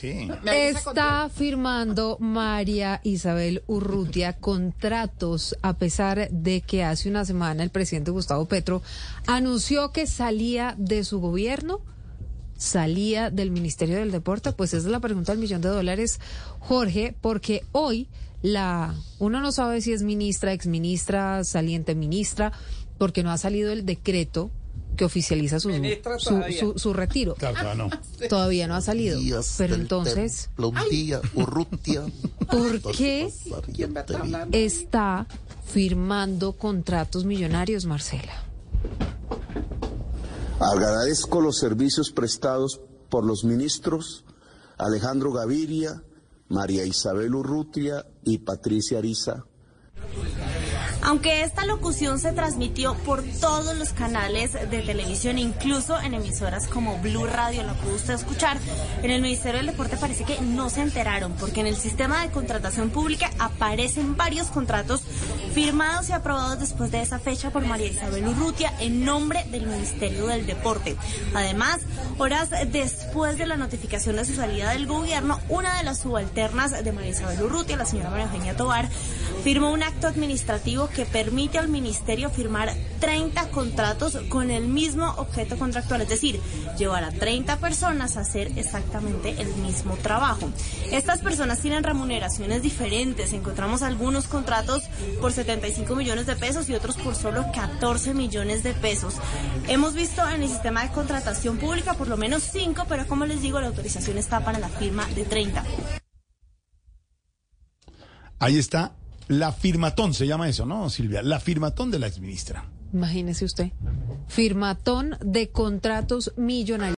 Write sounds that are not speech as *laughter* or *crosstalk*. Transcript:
Sí. Está firmando María Isabel Urrutia contratos a pesar de que hace una semana el presidente Gustavo Petro anunció que salía de su gobierno, salía del Ministerio del Deporte. Pues esa es la pregunta del millón de dólares, Jorge, porque hoy la uno no sabe si es ministra, exministra, saliente ministra, porque no ha salido el decreto que oficializa su, su, su- su retiro. No. *laughs* Todavía no ha salido. días Pero entonces, día, Urrutia. *laughs* ¿por qué está firmando contratos millonarios, Marcela? Agradezco los servicios prestados por los ministros Alejandro Gaviria, María Isabel Urrutia y Patricia Ariza. Aunque esta locución se transmitió por todos los canales de televisión, incluso en emisoras como Blue Radio, lo pudo usted escuchar, en el Ministerio del Deporte parece que no se enteraron, porque en el sistema de contratación pública aparecen varios contratos firmados y aprobados después de esa fecha por María Isabel Urrutia en nombre del Ministerio del Deporte. Además, horas después de la notificación de su salida del gobierno, una de las subalternas de María Isabel Urrutia, la señora María Eugenia Tobar, firmó un acto administrativo que permite al ministerio firmar 30 contratos con el mismo objeto contractual, es decir, llevar a 30 personas a hacer exactamente el mismo trabajo. Estas personas tienen remuneraciones diferentes, encontramos algunos contratos por 75 millones de pesos y otros por solo 14 millones de pesos. Hemos visto en el sistema de contratación pública por lo menos 5, pero como les digo, la autorización está para la firma de 30. Ahí está la firmatón, se llama eso, ¿no, Silvia? La firmatón de la exministra. Imagínese usted. Firmatón de contratos millonarios.